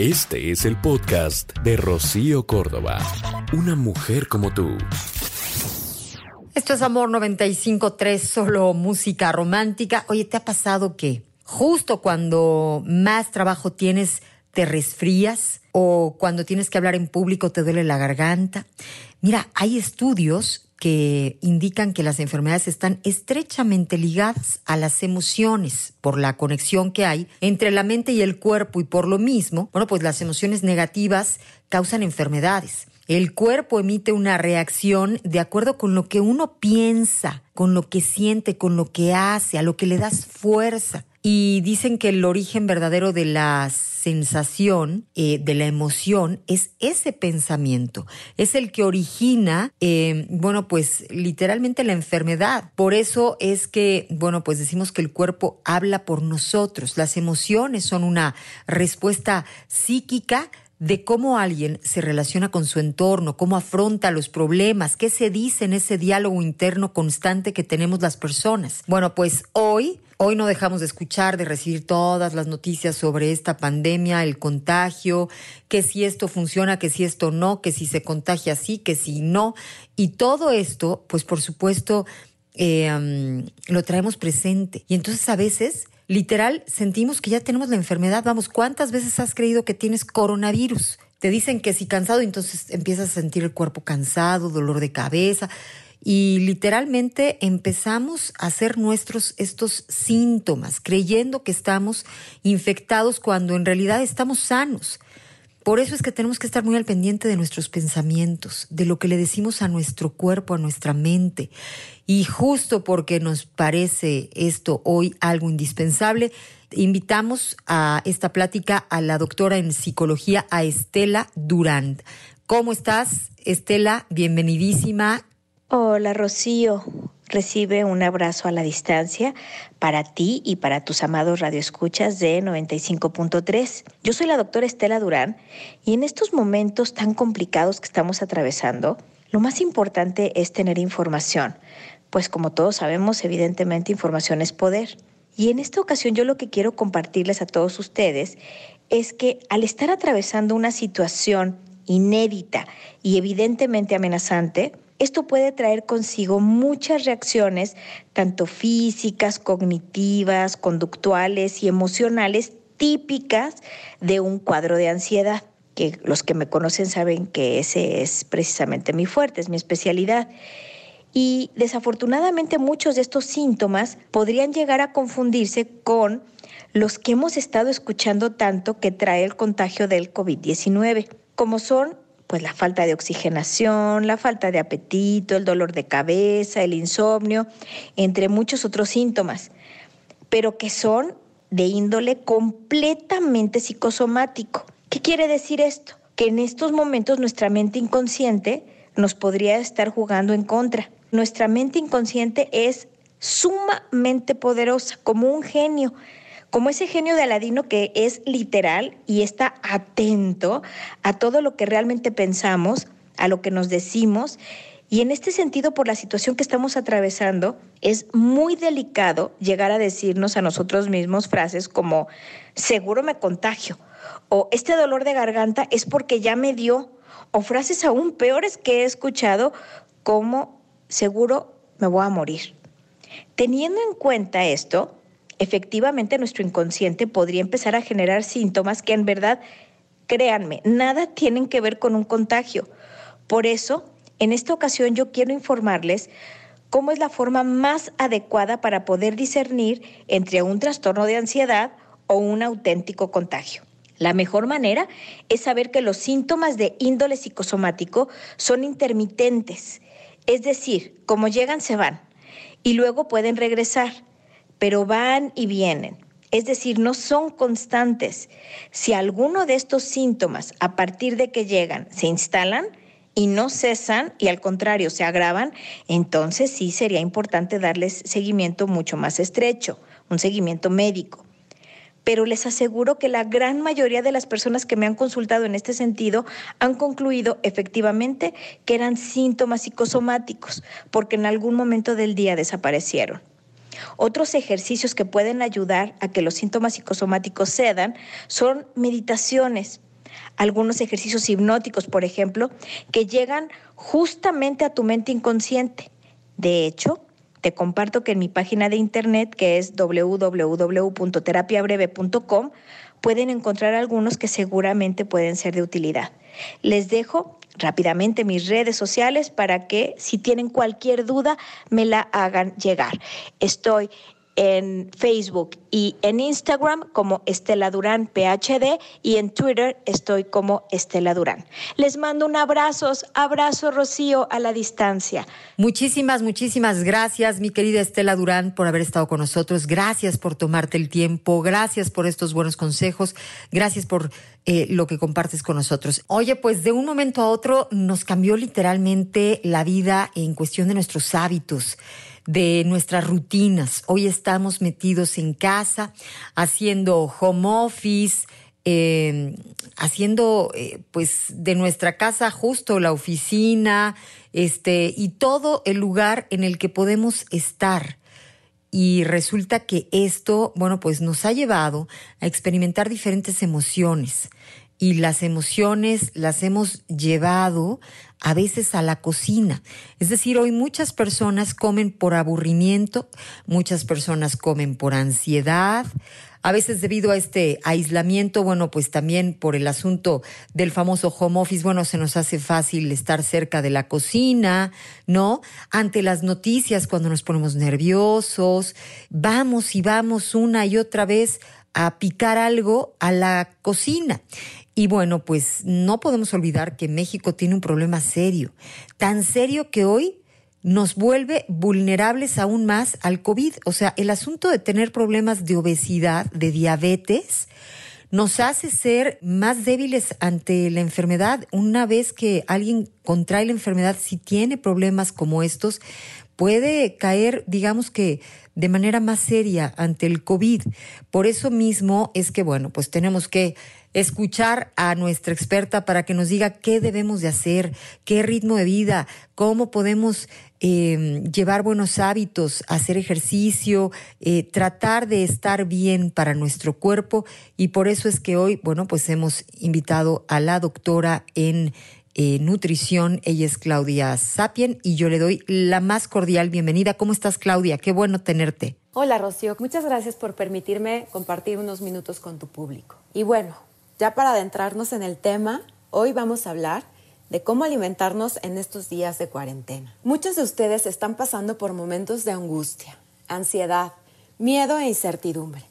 Este es el podcast de Rocío Córdoba. Una mujer como tú. Esto es Amor 95.3, solo música romántica. Oye, ¿te ha pasado que justo cuando más trabajo tienes, te resfrías? ¿O cuando tienes que hablar en público te duele la garganta? Mira, hay estudios que indican que las enfermedades están estrechamente ligadas a las emociones por la conexión que hay entre la mente y el cuerpo y por lo mismo, bueno, pues las emociones negativas causan enfermedades. El cuerpo emite una reacción de acuerdo con lo que uno piensa, con lo que siente, con lo que hace, a lo que le das fuerza. Y dicen que el origen verdadero de la sensación, eh, de la emoción, es ese pensamiento. Es el que origina, eh, bueno, pues literalmente la enfermedad. Por eso es que, bueno, pues decimos que el cuerpo habla por nosotros. Las emociones son una respuesta psíquica de cómo alguien se relaciona con su entorno, cómo afronta los problemas, qué se dice en ese diálogo interno constante que tenemos las personas. Bueno, pues hoy Hoy no dejamos de escuchar, de recibir todas las noticias sobre esta pandemia, el contagio, que si esto funciona, que si esto no, que si se contagia así, que si no. Y todo esto, pues por supuesto, eh, lo traemos presente. Y entonces a veces, literal, sentimos que ya tenemos la enfermedad. Vamos, ¿cuántas veces has creído que tienes coronavirus? Te dicen que si cansado, entonces empiezas a sentir el cuerpo cansado, dolor de cabeza y literalmente empezamos a hacer nuestros estos síntomas, creyendo que estamos infectados cuando en realidad estamos sanos. Por eso es que tenemos que estar muy al pendiente de nuestros pensamientos, de lo que le decimos a nuestro cuerpo, a nuestra mente. Y justo porque nos parece esto hoy algo indispensable, invitamos a esta plática a la doctora en psicología, a Estela Durand. ¿Cómo estás, Estela? Bienvenidísima. Hola Rocío, recibe un abrazo a la distancia para ti y para tus amados radioescuchas de 95.3. Yo soy la doctora Estela Durán y en estos momentos tan complicados que estamos atravesando, lo más importante es tener información, pues como todos sabemos, evidentemente información es poder. Y en esta ocasión yo lo que quiero compartirles a todos ustedes es que al estar atravesando una situación inédita y evidentemente amenazante, esto puede traer consigo muchas reacciones, tanto físicas, cognitivas, conductuales y emocionales típicas de un cuadro de ansiedad, que los que me conocen saben que ese es precisamente mi fuerte, es mi especialidad. Y desafortunadamente muchos de estos síntomas podrían llegar a confundirse con los que hemos estado escuchando tanto que trae el contagio del COVID-19, como son pues la falta de oxigenación, la falta de apetito, el dolor de cabeza, el insomnio, entre muchos otros síntomas, pero que son de índole completamente psicosomático. ¿Qué quiere decir esto? Que en estos momentos nuestra mente inconsciente nos podría estar jugando en contra. Nuestra mente inconsciente es sumamente poderosa, como un genio como ese genio de Aladino que es literal y está atento a todo lo que realmente pensamos, a lo que nos decimos. Y en este sentido, por la situación que estamos atravesando, es muy delicado llegar a decirnos a nosotros mismos frases como, seguro me contagio, o este dolor de garganta es porque ya me dio, o frases aún peores que he escuchado como, seguro me voy a morir. Teniendo en cuenta esto, efectivamente nuestro inconsciente podría empezar a generar síntomas que en verdad, créanme, nada tienen que ver con un contagio. Por eso, en esta ocasión yo quiero informarles cómo es la forma más adecuada para poder discernir entre un trastorno de ansiedad o un auténtico contagio. La mejor manera es saber que los síntomas de índole psicosomático son intermitentes, es decir, como llegan se van y luego pueden regresar pero van y vienen. Es decir, no son constantes. Si alguno de estos síntomas, a partir de que llegan, se instalan, y no cesan y al contrario se agravan, entonces sí sería importante darles seguimiento mucho más estrecho, un seguimiento médico pero les aseguro que la gran mayoría de las personas que me han consultado en este sentido han concluido efectivamente que eran síntomas psicosomáticos, porque en algún momento del día desaparecieron. Otros ejercicios que pueden ayudar a que los síntomas psicosomáticos cedan son meditaciones, algunos ejercicios hipnóticos, por ejemplo, que llegan justamente a tu mente inconsciente. De hecho, te comparto que en mi página de internet, que es www.terapiabreve.com, pueden encontrar algunos que seguramente pueden ser de utilidad. Les dejo rápidamente mis redes sociales para que si tienen cualquier duda me la hagan llegar. Estoy en Facebook y en Instagram como Estela Durán PhD y en Twitter estoy como Estela Durán. Les mando un abrazo, abrazo Rocío a la distancia. Muchísimas, muchísimas gracias mi querida Estela Durán por haber estado con nosotros. Gracias por tomarte el tiempo, gracias por estos buenos consejos, gracias por eh, lo que compartes con nosotros. Oye, pues de un momento a otro nos cambió literalmente la vida en cuestión de nuestros hábitos de nuestras rutinas. Hoy estamos metidos en casa, haciendo home office, em, haciendo eh, pues de nuestra casa justo la oficina, este, y todo el lugar en el que podemos estar. Y resulta que esto, bueno, pues nos ha llevado a experimentar diferentes emociones. Y las emociones las hemos llevado a veces a la cocina. Es decir, hoy muchas personas comen por aburrimiento, muchas personas comen por ansiedad, a veces debido a este aislamiento, bueno, pues también por el asunto del famoso home office, bueno, se nos hace fácil estar cerca de la cocina, ¿no? Ante las noticias, cuando nos ponemos nerviosos, vamos y vamos una y otra vez a picar algo a la cocina. Y bueno, pues no podemos olvidar que México tiene un problema serio, tan serio que hoy nos vuelve vulnerables aún más al COVID. O sea, el asunto de tener problemas de obesidad, de diabetes, nos hace ser más débiles ante la enfermedad. Una vez que alguien contrae la enfermedad, si tiene problemas como estos, puede caer, digamos que de manera más seria ante el COVID. Por eso mismo es que, bueno, pues tenemos que escuchar a nuestra experta para que nos diga qué debemos de hacer, qué ritmo de vida, cómo podemos em, llevar buenos hábitos, hacer ejercicio, eh, tratar de estar bien para nuestro cuerpo. Y por eso es que hoy, bueno, pues hemos invitado a la doctora en eh, nutrición. Ella es Claudia Sapien y yo le doy la más cordial bienvenida. ¿Cómo estás, Claudia? Qué bueno tenerte. Hola, Rocío. Muchas gracias por permitirme compartir unos minutos con tu público. Y bueno, ya para adentrarnos en el tema, hoy vamos a hablar de cómo alimentarnos en estos días de cuarentena. Muchos de ustedes están pasando por momentos de angustia, ansiedad, miedo e incertidumbre.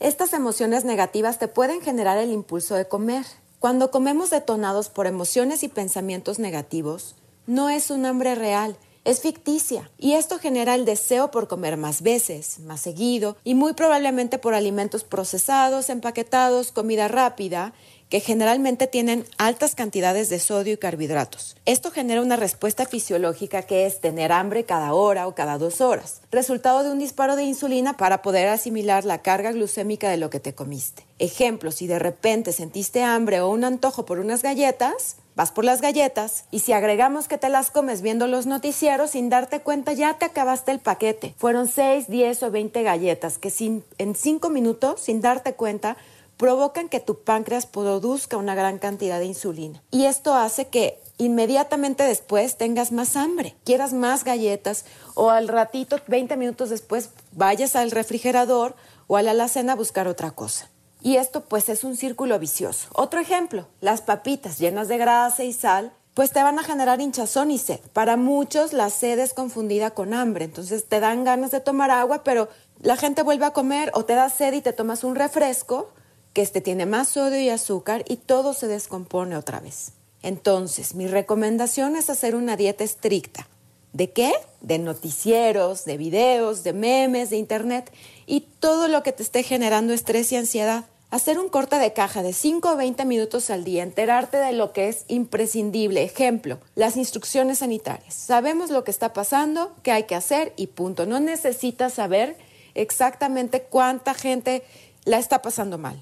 Estas emociones negativas te pueden generar el impulso de comer. Cuando comemos detonados por emociones y pensamientos negativos, no es un hambre real, es ficticia y esto genera el deseo por comer más veces, más seguido y muy probablemente por alimentos procesados, empaquetados, comida rápida que generalmente tienen altas cantidades de sodio y carbohidratos. Esto genera una respuesta fisiológica que es tener hambre cada hora o cada dos horas, resultado de un disparo de insulina para poder asimilar la carga glucémica de lo que te comiste. Ejemplo, si de repente sentiste hambre o un antojo por unas galletas, vas por las galletas y si agregamos que te las comes viendo los noticieros sin darte cuenta ya te acabaste el paquete. Fueron 6, 10 o 20 galletas que en 5 minutos, sin darte cuenta, provocan que tu páncreas produzca una gran cantidad de insulina. Y esto hace que inmediatamente después tengas más hambre, quieras más galletas o al ratito, 20 minutos después, vayas al refrigerador o a la alacena a buscar otra cosa. Y esto pues es un círculo vicioso. Otro ejemplo, las papitas llenas de grasa y sal pues te van a generar hinchazón y sed. Para muchos la sed es confundida con hambre, entonces te dan ganas de tomar agua, pero la gente vuelve a comer o te da sed y te tomas un refresco que este tiene más sodio y azúcar y todo se descompone otra vez. Entonces, mi recomendación es hacer una dieta estricta. ¿De qué? De noticieros, de videos, de memes, de internet y todo lo que te esté generando estrés y ansiedad. Hacer un corte de caja de 5 o 20 minutos al día, enterarte de lo que es imprescindible. Ejemplo, las instrucciones sanitarias. Sabemos lo que está pasando, qué hay que hacer y punto. No necesitas saber exactamente cuánta gente la está pasando mal.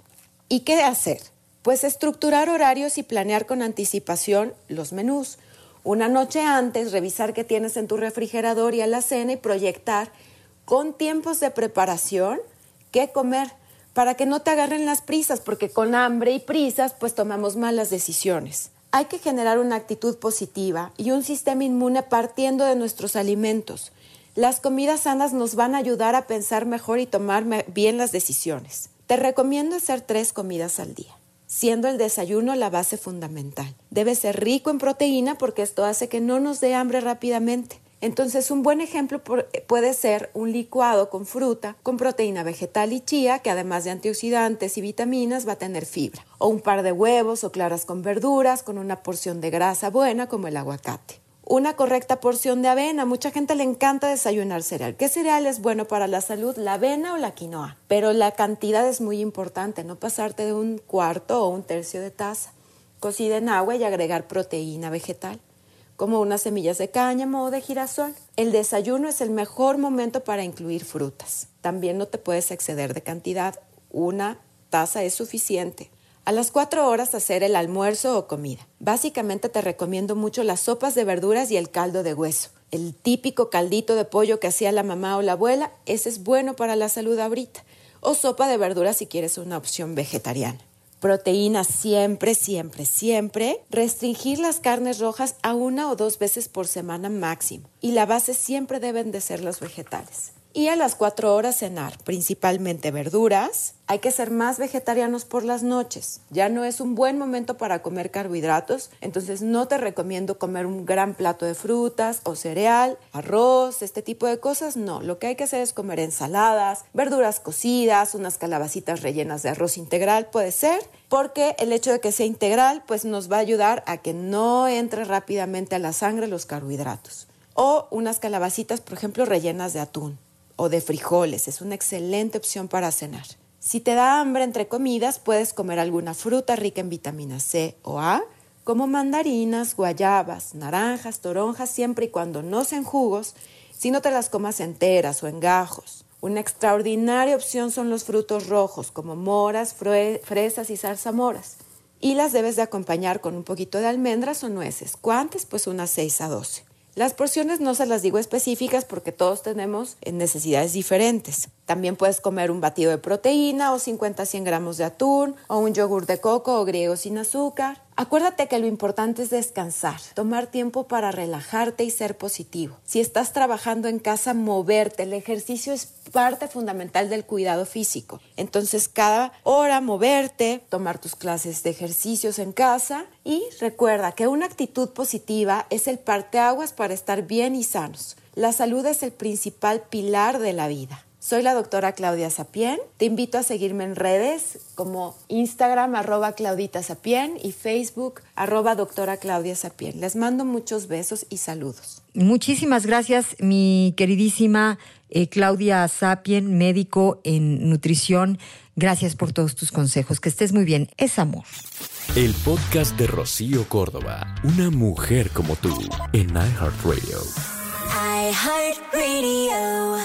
¿Y qué hacer? Pues estructurar horarios y planear con anticipación los menús. Una noche antes, revisar qué tienes en tu refrigerador y a la cena y proyectar con tiempos de preparación qué comer para que no te agarren las prisas, porque con hambre y prisas pues tomamos malas decisiones. Hay que generar una actitud positiva y un sistema inmune partiendo de nuestros alimentos. Las comidas sanas nos van a ayudar a pensar mejor y tomar bien las decisiones. Te recomiendo hacer tres comidas al día, siendo el desayuno la base fundamental. Debe ser rico en proteína porque esto hace que no nos dé hambre rápidamente. Entonces, un buen ejemplo puede ser un licuado con fruta, con proteína vegetal y chía, que además de antioxidantes y vitaminas va a tener fibra. O un par de huevos o claras con verduras, con una porción de grasa buena como el aguacate. Una correcta porción de avena. Mucha gente le encanta desayunar cereal. ¿Qué cereal es bueno para la salud? ¿La avena o la quinoa? Pero la cantidad es muy importante, no pasarte de un cuarto o un tercio de taza. Cocida en agua y agregar proteína vegetal como unas semillas de cáñamo o de girasol. El desayuno es el mejor momento para incluir frutas. También no te puedes exceder de cantidad. Una taza es suficiente. A las cuatro horas hacer el almuerzo o comida. Básicamente te recomiendo mucho las sopas de verduras y el caldo de hueso. El típico caldito de pollo que hacía la mamá o la abuela, ese es bueno para la salud ahorita. O sopa de verduras si quieres una opción vegetariana. Proteínas siempre, siempre, siempre. Restringir las carnes rojas a una o dos veces por semana máximo. Y la base siempre deben de ser los vegetales y a las cuatro horas cenar, principalmente verduras. Hay que ser más vegetarianos por las noches. Ya no es un buen momento para comer carbohidratos, entonces no te recomiendo comer un gran plato de frutas o cereal, arroz, este tipo de cosas. No, lo que hay que hacer es comer ensaladas, verduras cocidas, unas calabacitas rellenas de arroz integral, puede ser, porque el hecho de que sea integral pues nos va a ayudar a que no entre rápidamente a la sangre los carbohidratos. O unas calabacitas, por ejemplo, rellenas de atún o de frijoles. Es una excelente opción para cenar. Si te da hambre entre comidas, puedes comer alguna fruta rica en vitamina C o A, como mandarinas, guayabas, naranjas, toronjas, siempre y cuando no sean jugos, si no te las comas enteras o en gajos. Una extraordinaria opción son los frutos rojos, como moras, fresas y zarzamoras. Y las debes de acompañar con un poquito de almendras o nueces. ¿Cuántas? Pues unas 6 a 12. Las porciones no se las digo específicas porque todos tenemos necesidades diferentes. También puedes comer un batido de proteína o 50 100 gramos de atún o un yogur de coco o griego sin azúcar. Acuérdate que lo importante es descansar, tomar tiempo para relajarte y ser positivo. Si estás trabajando en casa, moverte. El ejercicio es parte fundamental del cuidado físico. Entonces, cada hora moverte, tomar tus clases de ejercicios en casa y recuerda que una actitud positiva es el parteaguas para estar bien y sanos. La salud es el principal pilar de la vida. Soy la doctora Claudia Sapien. Te invito a seguirme en redes como Instagram arroba Claudita Sapien y Facebook arroba doctora Claudia Sapien. Les mando muchos besos y saludos. Muchísimas gracias, mi queridísima eh, Claudia Sapien, médico en nutrición. Gracias por todos tus consejos. Que estés muy bien. Es amor. El podcast de Rocío Córdoba. Una mujer como tú en iHeartRadio. iHeartRadio.